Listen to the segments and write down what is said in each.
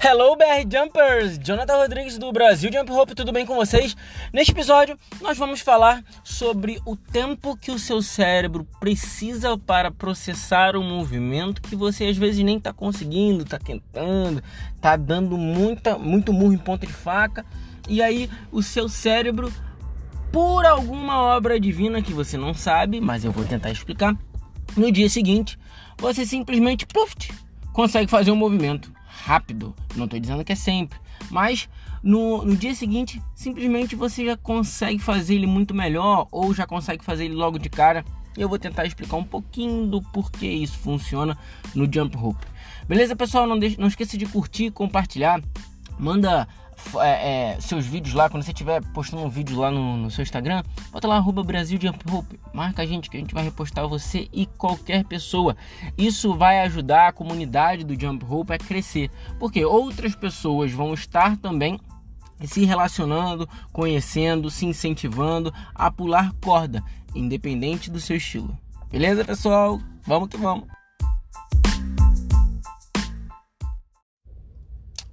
Hello BR Jumpers! Jonathan Rodrigues do Brasil Jump Hope, tudo bem com vocês? Neste episódio nós vamos falar sobre o tempo que o seu cérebro precisa para processar um movimento que você às vezes nem está conseguindo, está tentando, está dando muita, muito murro em ponta de faca e aí o seu cérebro, por alguma obra divina que você não sabe, mas eu vou tentar explicar, no dia seguinte você simplesmente puff, consegue fazer um movimento rápido. Não estou dizendo que é sempre, mas no, no dia seguinte, simplesmente você já consegue fazer ele muito melhor ou já consegue fazer ele logo de cara. Eu vou tentar explicar um pouquinho do porquê isso funciona no Jump Rope. Beleza, pessoal? Não, deixe, não esqueça de curtir, compartilhar. Manda é, é, seus vídeos lá, quando você estiver postando um vídeo lá no, no, seu Instagram, bota lá arroba Brasil Rope, marca a gente que a gente vai repostar você e qualquer pessoa. Isso vai ajudar a comunidade do Jump Rope a crescer, porque outras pessoas vão estar também se relacionando, conhecendo, se incentivando a pular corda, independente do seu estilo. Beleza, pessoal? Vamos que vamos!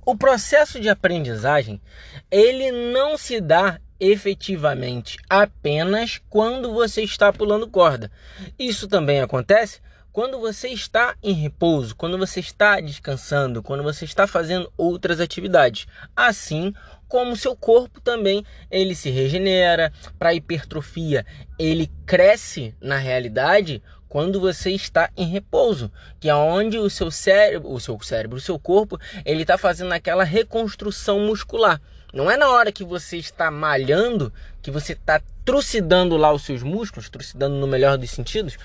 O processo de aprendizagem, ele não se dá efetivamente apenas quando você está pulando corda. Isso também acontece quando você está em repouso, quando você está descansando, quando você está fazendo outras atividades. Assim como seu corpo também ele se regenera para hipertrofia, ele cresce na realidade quando você está em repouso, que é onde o seu cérebro, o seu cérebro, o seu corpo, ele está fazendo aquela reconstrução muscular. Não é na hora que você está malhando, que você está trucidando lá os seus músculos, trucidando no melhor dos sentidos,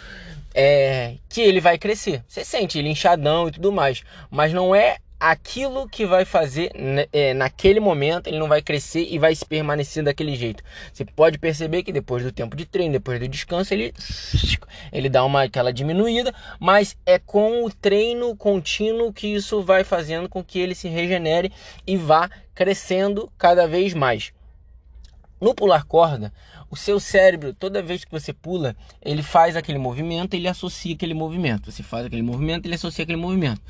é, que ele vai crescer. Você sente ele inchadão e tudo mais, mas não é aquilo que vai fazer é, naquele momento, ele não vai crescer e vai permanecer daquele jeito. Você pode perceber que depois do tempo de treino, depois do descanso, ele, ele dá uma aquela diminuída, mas é com o treino contínuo que isso vai fazendo com que ele se regenere e vá crescendo cada vez mais. No pular corda, o seu cérebro, toda vez que você pula, ele faz aquele movimento, ele associa aquele movimento. Você faz aquele movimento, ele associa aquele movimento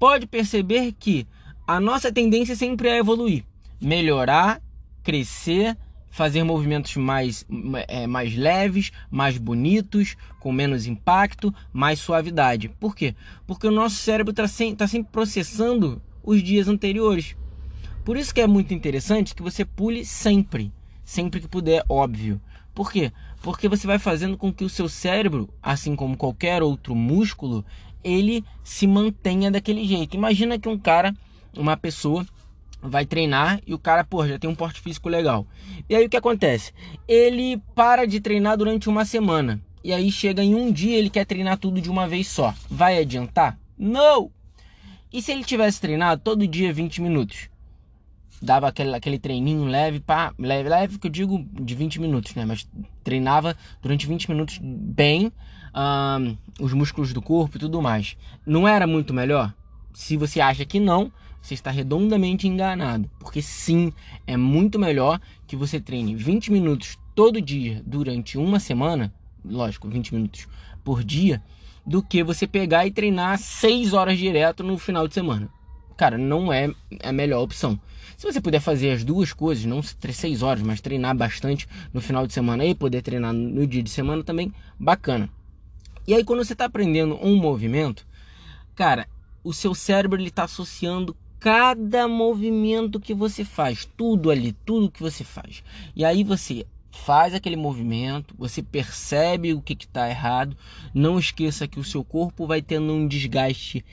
pode perceber que a nossa tendência sempre é evoluir, melhorar, crescer, fazer movimentos mais, é, mais leves, mais bonitos, com menos impacto, mais suavidade. Por quê? Porque o nosso cérebro está sempre, tá sempre processando os dias anteriores. Por isso que é muito interessante que você pule sempre, sempre que puder, óbvio. Por quê? Porque você vai fazendo com que o seu cérebro, assim como qualquer outro músculo, ele se mantenha daquele jeito. Imagina que um cara, uma pessoa, vai treinar e o cara, pô, já tem um porte físico legal. E aí o que acontece? Ele para de treinar durante uma semana. E aí chega em um dia ele quer treinar tudo de uma vez só. Vai adiantar? Não! E se ele tivesse treinado todo dia 20 minutos? Dava aquele, aquele treininho leve, pá, leve, leve que eu digo de 20 minutos, né? Mas treinava durante 20 minutos bem, um, os músculos do corpo e tudo mais. Não era muito melhor? Se você acha que não, você está redondamente enganado. Porque sim, é muito melhor que você treine 20 minutos todo dia durante uma semana, lógico, 20 minutos por dia, do que você pegar e treinar 6 horas direto no final de semana. Cara, não é a melhor opção. Se você puder fazer as duas coisas, não 6 horas, mas treinar bastante no final de semana e poder treinar no dia de semana também, bacana. E aí quando você está aprendendo um movimento, cara, o seu cérebro ele está associando cada movimento que você faz, tudo ali, tudo que você faz. E aí você faz aquele movimento, você percebe o que está errado. Não esqueça que o seu corpo vai tendo um desgaste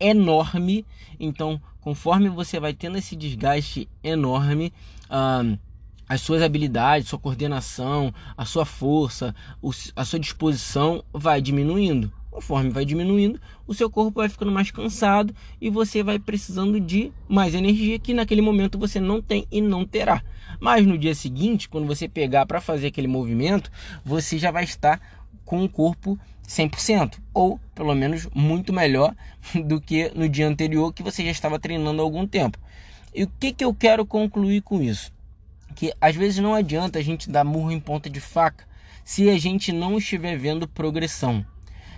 enorme. Então, conforme você vai tendo esse desgaste enorme, as suas habilidades, sua coordenação, a sua força, a sua disposição vai diminuindo. Conforme vai diminuindo, o seu corpo vai ficando mais cansado e você vai precisando de mais energia que naquele momento você não tem e não terá. Mas no dia seguinte, quando você pegar para fazer aquele movimento, você já vai estar com o corpo 100%, ou pelo menos muito melhor do que no dia anterior que você já estava treinando há algum tempo. E o que, que eu quero concluir com isso? que às vezes não adianta a gente dar murro em ponta de faca se a gente não estiver vendo progressão.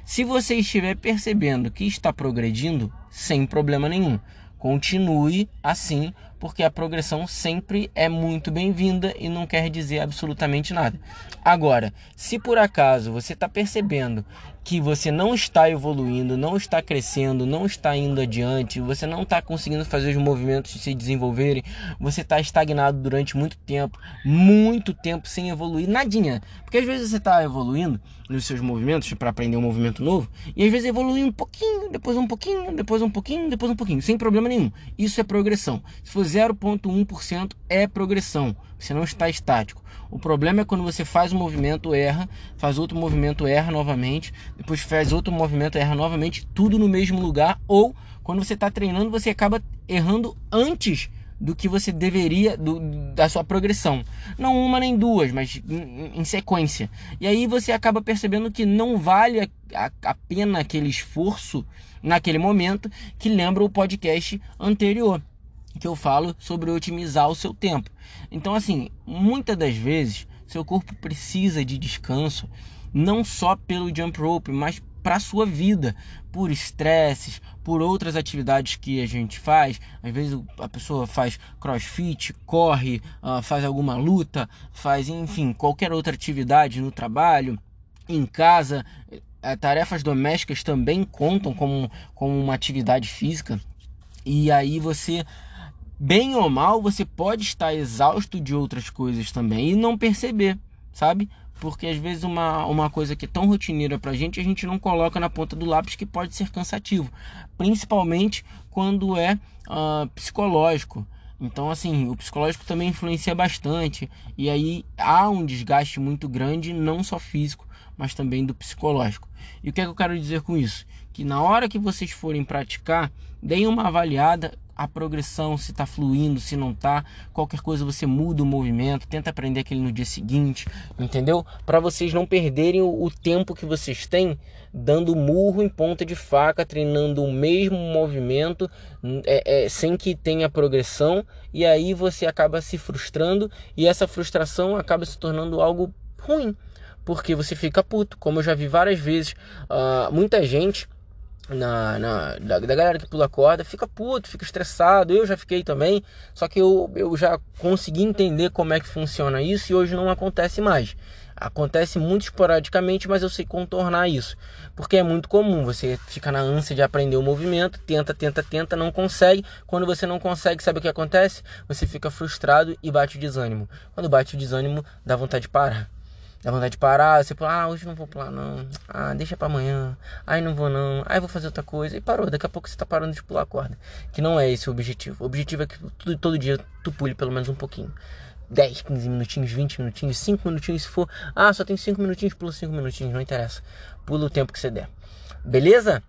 Se você estiver percebendo que está progredindo, sem problema nenhum, Continue assim, porque a progressão sempre é muito bem-vinda e não quer dizer absolutamente nada. Agora, se por acaso você está percebendo que você não está evoluindo, não está crescendo, não está indo adiante, você não está conseguindo fazer os movimentos se desenvolverem, você está estagnado durante muito tempo, muito tempo sem evoluir, nadinha. Porque às vezes você está evoluindo nos seus movimentos para aprender um movimento novo, e às vezes evolui um pouquinho, depois um pouquinho, depois um pouquinho, depois um pouquinho, sem problema nenhum. Isso é progressão. Se for 0,1% é progressão, você não está estático. O problema é quando você faz um movimento, erra, faz outro movimento, erra novamente, depois faz outro movimento, erra novamente, tudo no mesmo lugar, ou quando você está treinando, você acaba errando antes do que você deveria do, da sua progressão. Não uma nem duas, mas em, sequência. E aí você acaba percebendo que não vale a, a, a, pena aquele esforço naquele momento que lembra o podcast anterior que eu falo sobre otimizar o seu tempo. Então, assim, muitas das vezes seu corpo precisa de descanso, não só pelo jump rope, mas para sua vida, por estresses, por outras atividades que a gente faz. Às vezes a pessoa faz crossfit, corre, uh, faz alguma luta, faz, enfim, qualquer outra atividade no trabalho, em casa. Uh, tarefas domésticas também contam como, como uma atividade física. E aí você bem ou mal, você pode estar exausto de outras coisas também e não perceber, sabe? Porque às vezes uma, uma coisa que é tão rotineira pra gente, a gente não coloca na ponta do lápis que pode ser cansativo, principalmente quando é uh, psicológico. Então, assim, o psicológico também influencia bastante, e aí há um desgaste muito grande, não só físico, mas também do psicológico. E o que, é que eu quero dizer com isso? Que na hora que vocês forem praticar, deem uma avaliada a progressão, se está fluindo, se não está. Qualquer coisa você muda o movimento, tenta aprender aquele no dia seguinte, entendeu? Para vocês não perderem o, tempo que vocês têm dando murro em ponta de faca, treinando o mesmo movimento é, é, sem que tenha progressão, e aí você acaba se frustrando e essa frustração acaba se tornando algo ruim. Porque você fica puto, como eu já vi várias vezes, uh, muita gente na, na da, da, galera que pula corda fica puto, fica estressado. Eu já fiquei também, só que eu, eu já consegui entender como é que funciona isso e hoje não acontece mais. Acontece muito esporadicamente, mas eu sei contornar isso. Porque é muito comum, você fica na ânsia de aprender o movimento, tenta, tenta, tenta, não consegue. Quando você não consegue, sabe o que acontece? Você fica frustrado e bate o desânimo. Quando bate o desânimo, dá vontade de parar. Dá vontade de parar, você fala, ah, hoje não vou pular não. Ah, deixa para amanhã. Ai, não vou não. Ai, vou fazer outra coisa. E parou, daqui a pouco você tá parando de pular a corda. Que não é esse o objetivo. O objetivo é que todo, todo dia tu pule pelo menos um pouquinho. 10, 15 minutinhos, 20 minutinhos, 5 minutinhos se for. Ah, só tem 5 minutinhos, pula 5 minutinhos, não interessa. Pula o tempo que você der. Beleza?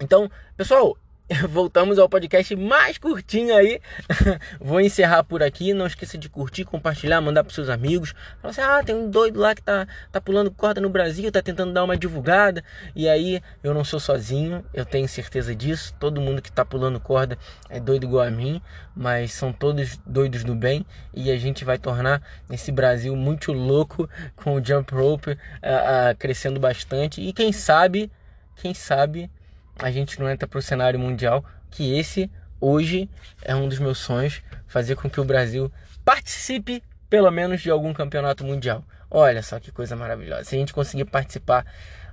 Então, pessoal, voltamos ao podcast mais curtinho aí. Vou encerrar por aqui. Não esqueça de curtir, compartilhar, mandar para seus amigos. Fala assim: ah, tem um doido lá que tá, tá pulando corda no Brasil, tá tentando dar uma divulgada. E aí, eu não sou sozinho, eu tenho certeza disso. Todo mundo que tá pulando corda é doido igual a mim, mas são todos doidos do bem. E a gente vai tornar esse Brasil muito louco com o jump rope uh, uh, crescendo bastante. E quem sabe, quem sabe a gente não entra para o cenário mundial, que esse hoje é um dos meus sonhos, fazer com que o Brasil participe pelo menos de algum campeonato mundial. Olha só que coisa maravilhosa. Se a gente conseguir participar,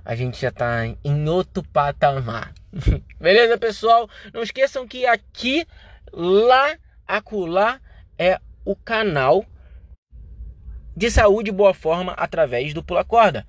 a gente já está em outro patamar. Beleza, pessoal? Não esqueçam que aqui, lá, acolá é o canal de saúde e boa forma através do Pula Corda.